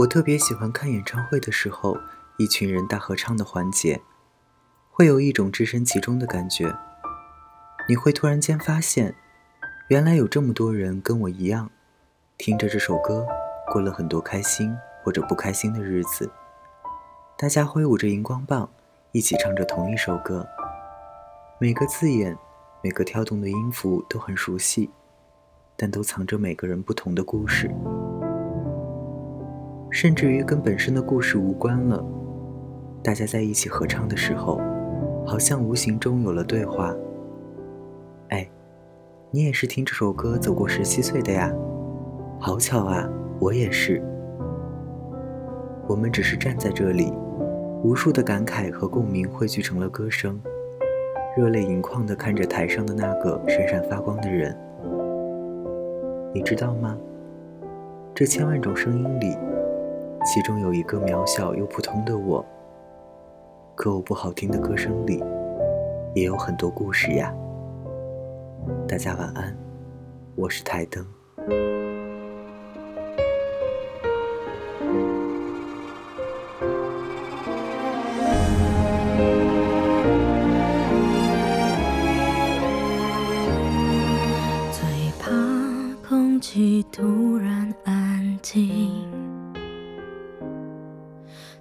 我特别喜欢看演唱会的时候，一群人大合唱的环节，会有一种置身其中的感觉。你会突然间发现，原来有这么多人跟我一样，听着这首歌，过了很多开心或者不开心的日子。大家挥舞着荧光棒，一起唱着同一首歌，每个字眼，每个跳动的音符都很熟悉，但都藏着每个人不同的故事。甚至于跟本身的故事无关了，大家在一起合唱的时候，好像无形中有了对话。哎，你也是听这首歌走过十七岁的呀？好巧啊，我也是。我们只是站在这里，无数的感慨和共鸣汇聚成了歌声，热泪盈眶地看着台上的那个闪闪发光的人。你知道吗？这千万种声音里。其中有一个渺小又普通的我，可我不好听的歌声里，也有很多故事呀。大家晚安，我是台灯。最怕空气突然安静。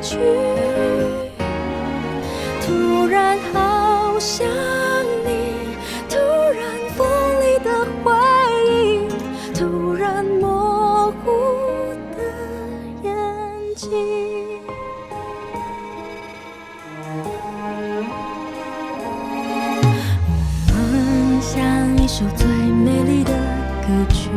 去，突然好？想你，突然锋利的回忆，突然模糊的眼睛。我们像一首最美丽的歌曲，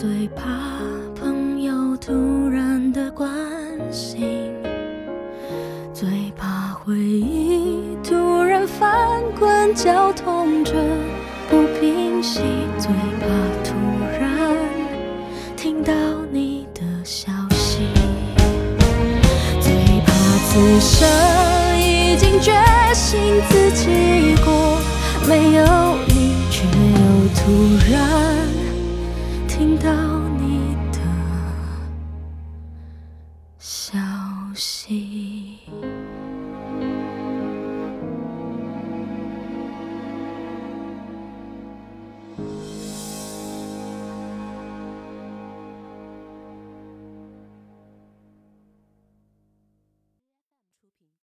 最怕朋友突然的关心，最怕回忆突然。翻。滚绞痛着不平息，最怕突然。听到你的消息，最怕此生已经决心自己过，没有你，却又突然。